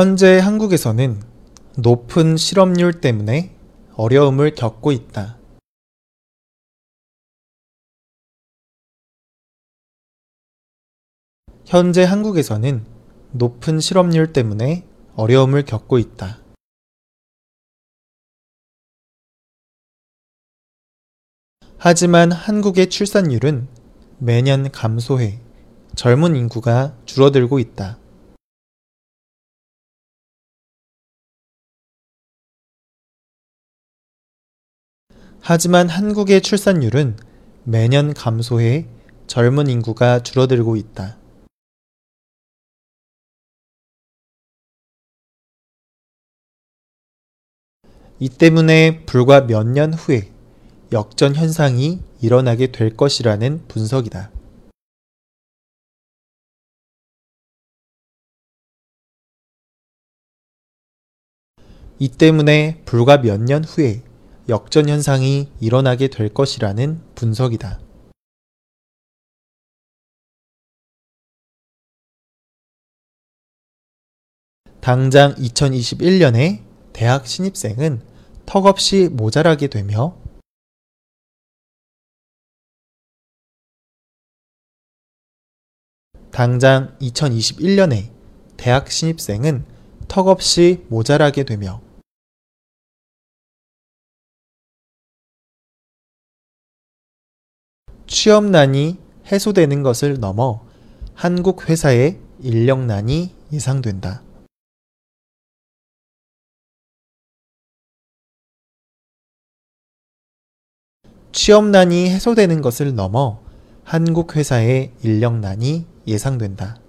현재 한국에서는 높은 실업률 때문에 어려움을 겪고 있다. 현재 한국에서는 높은 실업률 때문에 어려움을 겪고 있다. 하지만 한국의 출산율은 매년 감소해 젊은 인구가 줄어들고 있다. 하지만 한국의 출산율은 매년 감소해 젊은 인구가 줄어들고 있다. 이 때문에 불과 몇 년 후에 역전 현상이 일어나게 될 것이라는 분석이다. 이 때문에 불과 몇 년 후에 역전 현상이 일어나게 될 것이라는 분석이다. 당장 2021년에 대학 신입생은 턱없이 모자라게 되며 당장 2021년에 대학 신입생은 턱없이 모자라게 되며 취업난이 해소되는 것을 넘어 한국 회사의 인력난이 예상된다. 취업난이 해소되는 것을 넘어 한국 회사의 인력난이 예상된다.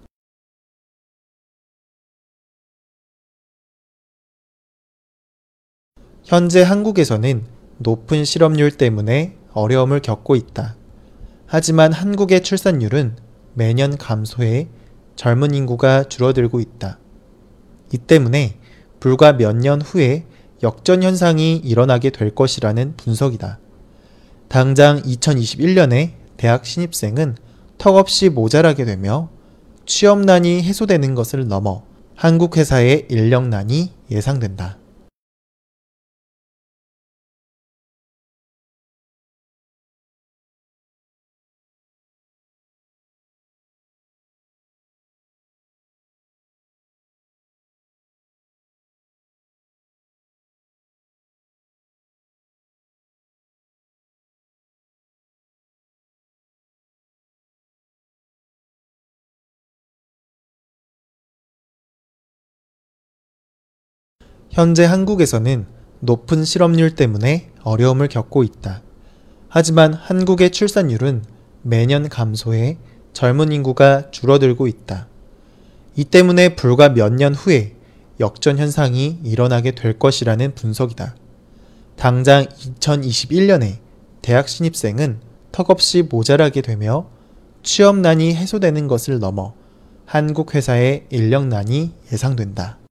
현재 한국에서는 높은 실업률 때문에 어려움을 겪고 있다. 하지만 한국의 출산율은 매년 감소해 젊은 인구가 줄어들고 있다. 이 때문에 불과 몇 년 후에 역전 현상이 일어나게 될 것이라는 분석이다. 당장 2021년에 대학 신입생은 턱없이 모자라게 되며 취업난이 해소되는 것을 넘어 한국 회사의 인력난이 예상된다. 현재 한국에서는 높은 실업률 때문에 어려움을 겪고 있다. 하지만 한국의 출산율은 매년 감소해 젊은 인구가 줄어들고 있다. 이 때문에 불과 몇 년 후에 역전 현상이 일어나게 될 것이라는 분석이다. 당장 2021년에 대학 신입생은 턱없이 모자라게 되며 취업난이 해소되는 것을 넘어 한국 회사의 인력난이 예상된다.